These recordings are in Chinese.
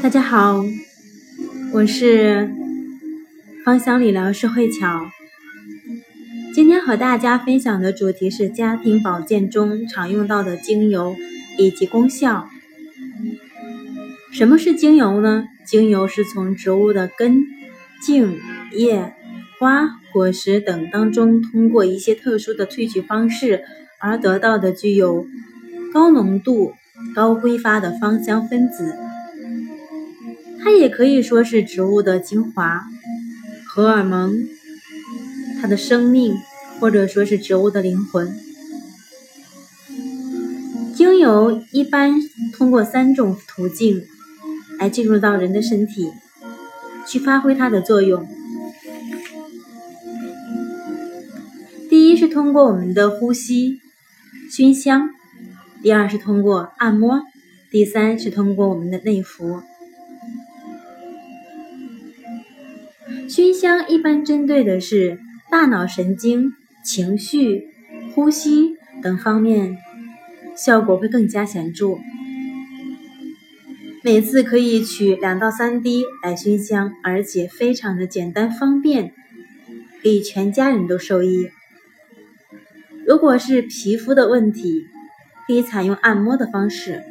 大家好，我是芳香理疗师慧巧。今天和大家分享的主题是家庭保健中常用到的精油以及功效。什么是精油呢？精油是从植物的根、茎、叶、花、果实等当中，通过一些特殊的萃取方式而得到的具有高浓度、高挥发的芳香分子。它也可以说是植物的精华、荷尔蒙，它的生命，或者说是植物的灵魂。精油一般通过三种途径来进入到人的身体，去发挥它的作用。第一是通过我们的呼吸、熏香；第二是通过按摩；第三是通过我们的内服。熏香一般针对的是大脑神经、情绪、呼吸等方面，效果会更加显著。每次可以取两到三滴来熏香，而且非常的简单方便，可以全家人都受益。如果是皮肤的问题，可以采用按摩的方式，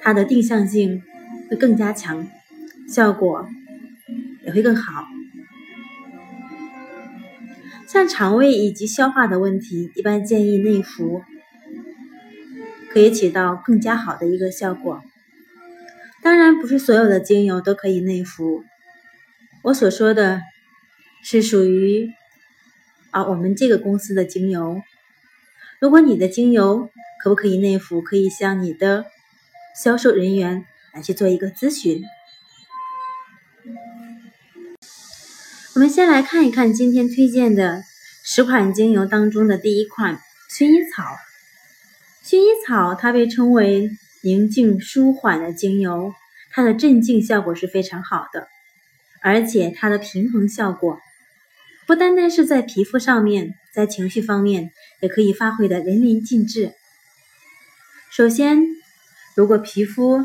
它的定向性会更加强，效果。也会更好。像肠胃以及消化的问题，一般建议内服，可以起到更加好的一个效果。当然，不是所有的精油都可以内服。我所说的是属于啊我们这个公司的精油。如果你的精油可不可以内服，可以向你的销售人员来去做一个咨询。我们先来看一看今天推荐的十款精油当中的第一款薰衣草。薰衣草它被称为宁静舒缓的精油，它的镇静效果是非常好的，而且它的平衡效果不单单是在皮肤上面，在情绪方面也可以发挥的淋漓尽致。首先，如果皮肤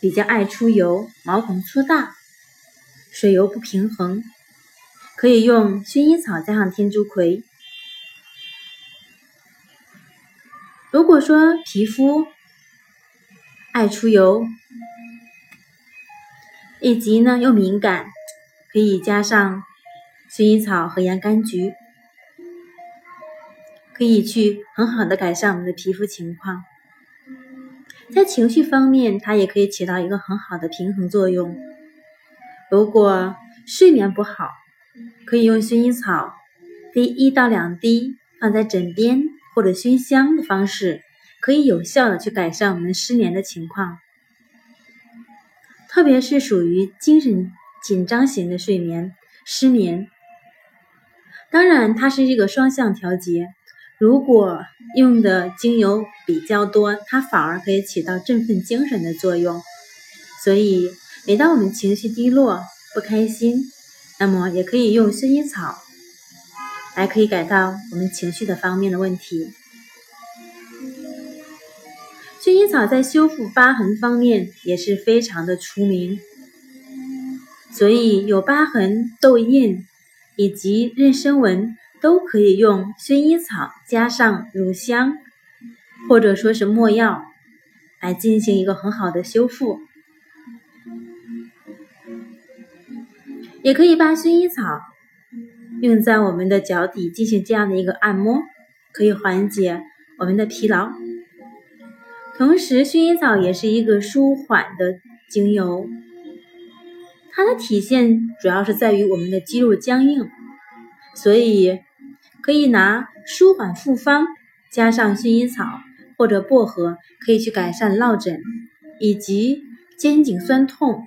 比较爱出油，毛孔粗大，水油不平衡。可以用薰衣草加上天竺葵。如果说皮肤爱出油，以及呢又敏感，可以加上薰衣草和洋甘菊，可以去很好的改善我们的皮肤情况。在情绪方面，它也可以起到一个很好的平衡作用。如果睡眠不好，可以用薰衣草滴一到两滴放在枕边或者熏香的方式，可以有效的去改善我们失眠的情况，特别是属于精神紧张型的睡眠失眠。当然，它是一个双向调节，如果用的精油比较多，它反而可以起到振奋精神的作用。所以，每当我们情绪低落、不开心，那么也可以用薰衣草来可以改到我们情绪的方面的问题。薰衣草在修复疤痕方面也是非常的出名，所以有疤痕、痘印以及妊娠纹都可以用薰衣草加上乳香或者说是没药来进行一个很好的修复。也可以把薰衣草用在我们的脚底进行这样的一个按摩，可以缓解我们的疲劳。同时，薰衣草也是一个舒缓的精油，它的体现主要是在于我们的肌肉僵硬，所以可以拿舒缓复方加上薰衣草或者薄荷，可以去改善落枕以及肩颈酸痛。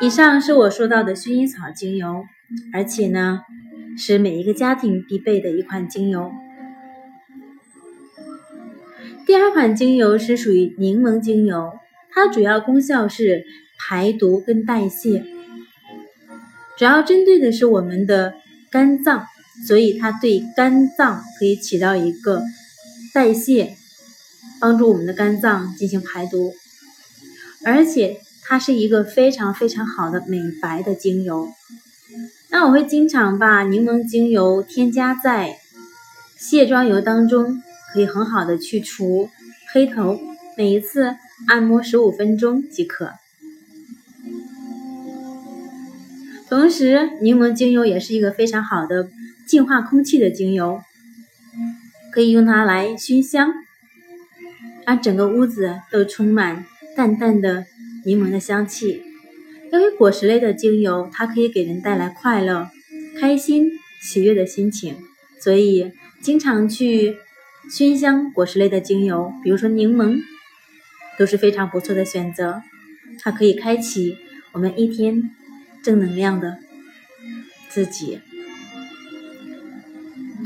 以上是我说到的薰衣草精油，而且呢，是每一个家庭必备的一款精油。第二款精油是属于柠檬精油，它主要功效是排毒跟代谢，主要针对的是我们的肝脏，所以它对肝脏可以起到一个代谢帮助我们的肝脏进行排毒，而且它是一个非常非常好的美白的精油。那我会经常把柠檬精油添加在卸妆油当中，可以很好的去除黑头。每一次按摩十五分钟即可。同时，柠檬精油也是一个非常好的净化空气的精油，可以用它来熏香，让整个屋子都充满淡淡的柠檬的香气。因为果实类的精油，它可以给人带来快乐、开心、喜悦的心情，所以经常去熏香果实类的精油，比如说柠檬，都是非常不错的选择。它可以开启我们一天。正能量的自己，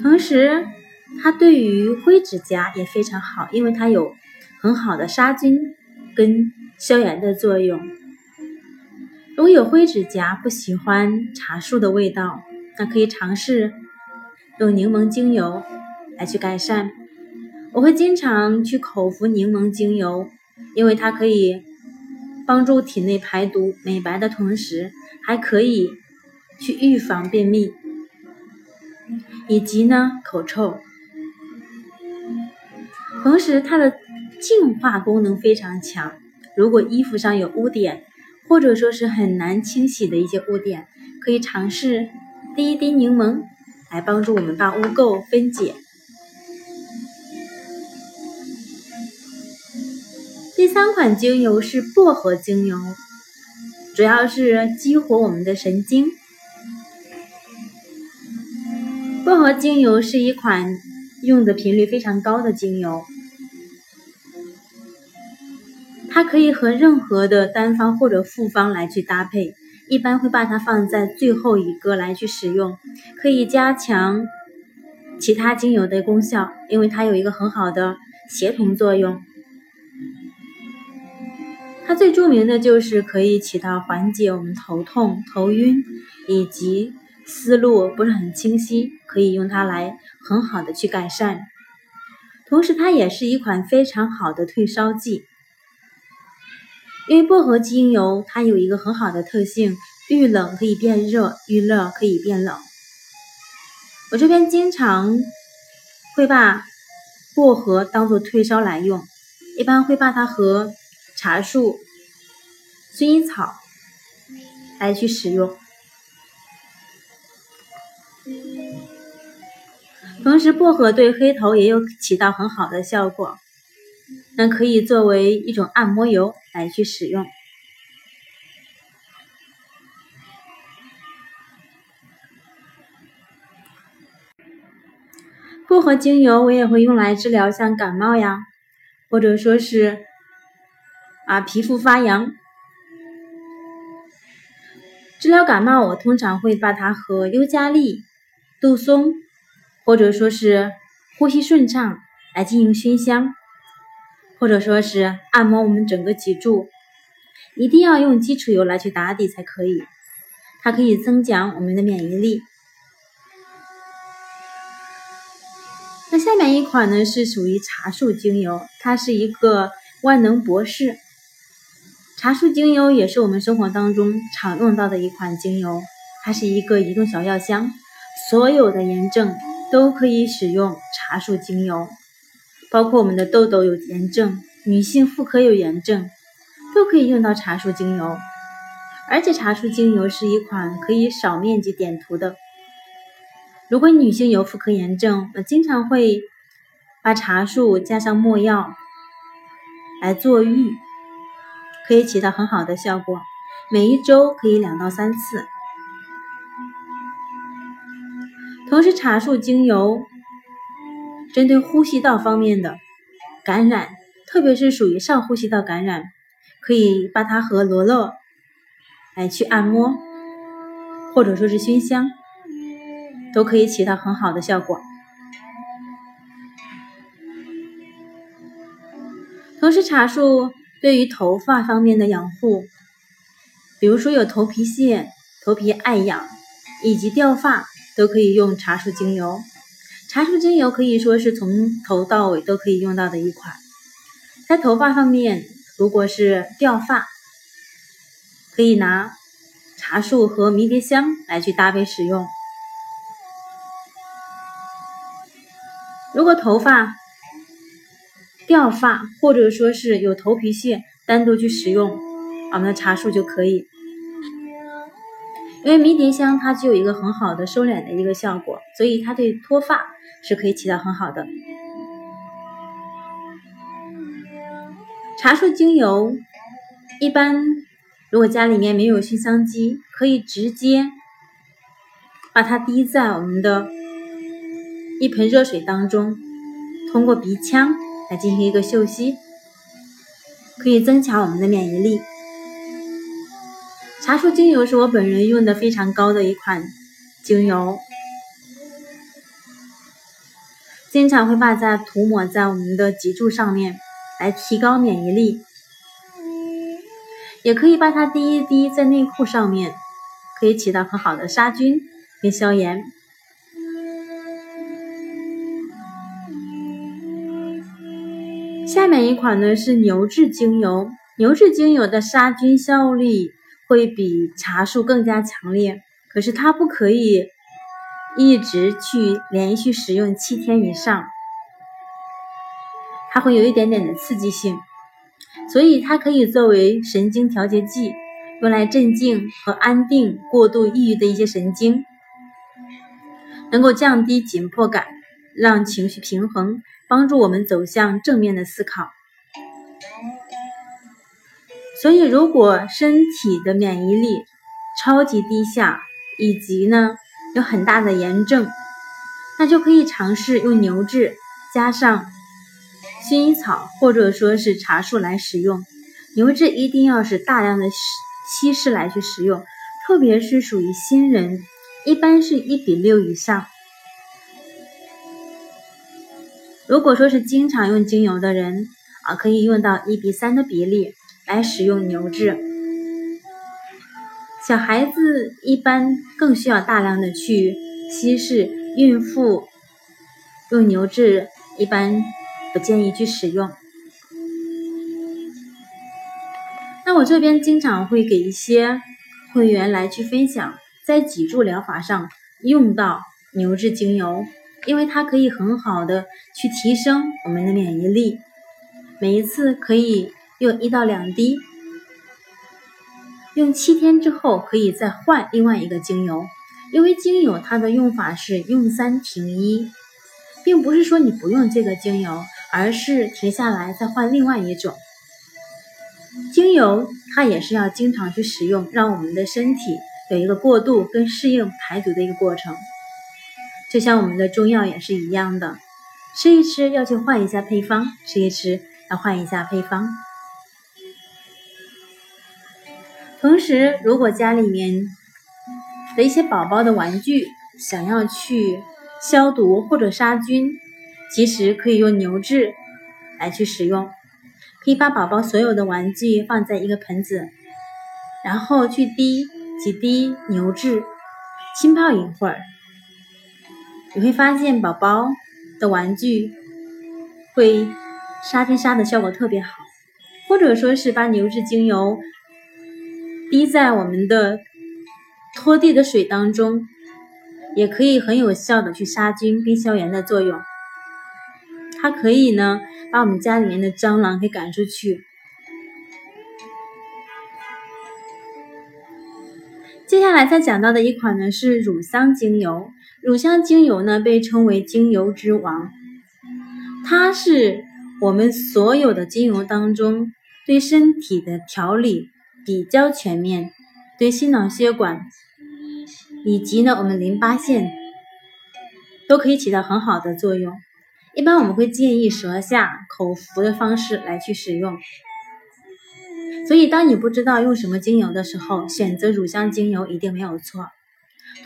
同时它对于灰指甲也非常好，因为它有很好的杀菌跟消炎的作用。如果有灰指甲不喜欢茶树的味道，那可以尝试用柠檬精油来去改善。我会经常去口服柠檬精油，因为它可以帮助体内排毒、美白的同时。还可以去预防便秘，以及呢口臭。同时，它的净化功能非常强。如果衣服上有污点，或者说是很难清洗的一些污点，可以尝试滴一滴柠檬来帮助我们把污垢分解。第三款精油是薄荷精油。主要是激活我们的神经。薄荷精油是一款用的频率非常高的精油，它可以和任何的单方或者复方来去搭配，一般会把它放在最后一个来去使用，可以加强其他精油的功效，因为它有一个很好的协同作用。它最著名的就是可以起到缓解我们头痛、头晕以及思路不是很清晰，可以用它来很好的去改善。同时，它也是一款非常好的退烧剂，因为薄荷精油它有一个很好的特性，遇冷可以变热，遇热可以变冷。我这边经常会把薄荷当做退烧来用，一般会把它和。茶树、薰衣草来去使用，同时薄荷对黑头也有起到很好的效果，那可以作为一种按摩油来去使用。薄荷精油我也会用来治疗像感冒呀，或者说是。啊，皮肤发痒，治疗感冒，我通常会把它和尤加利、杜松，或者说是呼吸顺畅来进行熏香，或者说是按摩我们整个脊柱，一定要用基础油来去打底才可以，它可以增强我们的免疫力。那下面一款呢是属于茶树精油，它是一个万能博士。茶树精油也是我们生活当中常用到的一款精油，它是一个移动小药箱，所有的炎症都可以使用茶树精油，包括我们的痘痘有炎症，女性妇科有炎症，都可以用到茶树精油。而且茶树精油是一款可以少面积点涂的。如果女性有妇科炎症，我经常会把茶树加上没药来做浴。可以起到很好的效果，每一周可以两到三次。同时，茶树精油针对呼吸道方面的感染，特别是属于上呼吸道感染，可以把它和罗勒来去按摩，或者说是熏香，都可以起到很好的效果。同时，茶树。对于头发方面的养护，比如说有头皮屑、头皮爱痒以及掉发，都可以用茶树精油。茶树精油可以说是从头到尾都可以用到的一款，在头发方面，如果是掉发，可以拿茶树和迷迭香来去搭配使用。如果头发掉发，或者说是有头皮屑，单独去使用我们的茶树就可以。因为迷迭香它具有一个很好的收敛的一个效果，所以它对脱发是可以起到很好的。茶树精油一般，如果家里面没有熏香机，可以直接把它滴在我们的一盆热水当中，通过鼻腔来进行一个嗅吸，可以增强我们的免疫力。茶树精油是我本人用的非常高的一款精油，经常会把它涂抹在我们的脊柱上面。来提高免疫力，也可以把它滴一滴在内裤上面，可以起到很好的杀菌跟消炎。下面一款呢是牛至精油，牛至精油的杀菌效力会比茶树更加强烈，可是它不可以一直去连续使用七天以上。它会有一点点的刺激性，所以它可以作为神经调节剂，用来镇静和安定过度抑郁的一些神经，能够降低紧迫感，让情绪平衡，帮助我们走向正面的思考。所以，如果身体的免疫力超级低下，以及呢有很大的炎症，那就可以尝试用牛至加上。薰衣草或者说是茶树来使用，牛至一定要是大量的稀释来去使用，特别是属于新人，一般是一比六以上。如果说是经常用精油的人啊，可以用到一比三的比例来使用牛至。小孩子一般更需要大量的去稀释，孕妇用牛至一般。不建议去使用。那我这边经常会给一些会员来去分享，在脊柱疗法上用到牛至精油，因为它可以很好的去提升我们的免疫力。每一次可以用一到两滴，用七天之后可以再换另外一个精油，因为精油它的用法是用三停一，并不是说你不用这个精油。而是停下来再换另外一种精油，它也是要经常去使用，让我们的身体有一个过渡跟适应排毒的一个过程。就像我们的中药也是一样的，吃一吃要去换一下配方，吃一吃要换一下配方。同时，如果家里面的一些宝宝的玩具想要去消毒或者杀菌。其实可以用牛至来去使用，可以把宝宝所有的玩具放在一个盆子，然后去滴几滴牛至，浸泡一会儿，你会发现宝宝的玩具会杀菌杀的效果特别好，或者说是把牛至精油滴在我们的拖地的水当中，也可以很有效的去杀菌跟消炎的作用。它可以呢，把我们家里面的蟑螂给赶出去。接下来再讲到的一款呢是乳香精油。乳香精油呢被称为精油之王，它是我们所有的精油当中对身体的调理比较全面，对心脑血管以及呢我们淋巴腺都可以起到很好的作用。一般我们会建议舌下口服的方式来去使用，所以当你不知道用什么精油的时候，选择乳香精油一定没有错。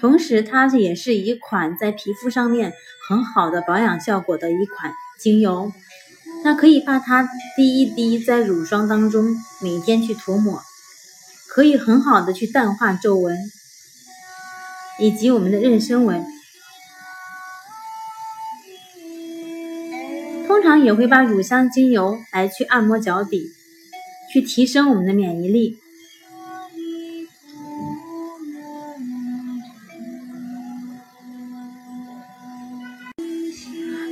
同时，它也是一款在皮肤上面很好的保养效果的一款精油。那可以把它滴一滴在乳霜当中，每天去涂抹，可以很好的去淡化皱纹以及我们的妊娠纹。通常也会把乳香精油来去按摩脚底，去提升我们的免疫力。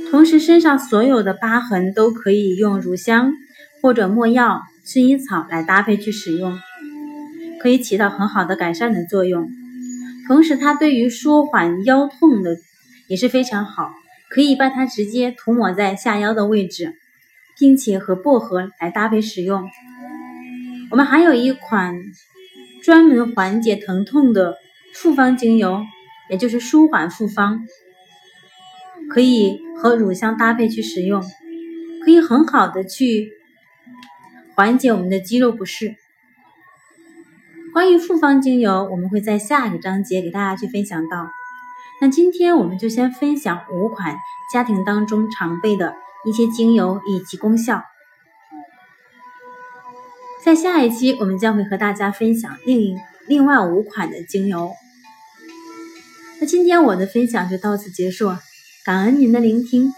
同时，身上所有的疤痕都可以用乳香或者没药、薰衣草来搭配去使用，可以起到很好的改善的作用。同时，它对于舒缓腰痛的也是非常好，可以把它直接涂抹在下腰的位置，并且和薄荷来搭配使用。我们还有一款专门缓解疼痛的复方精油，也就是舒缓复方。可以和乳香搭配去使用，可以很好的去缓解我们的肌肉不适。关于复方精油，我们会在下一个章节给大家去分享到。那今天我们就先分享五款家庭当中常备的一些精油以及功效。在下一期，我们将会和大家分享另另外五款的精油。那今天我的分享就到此结束。感恩您的聆听。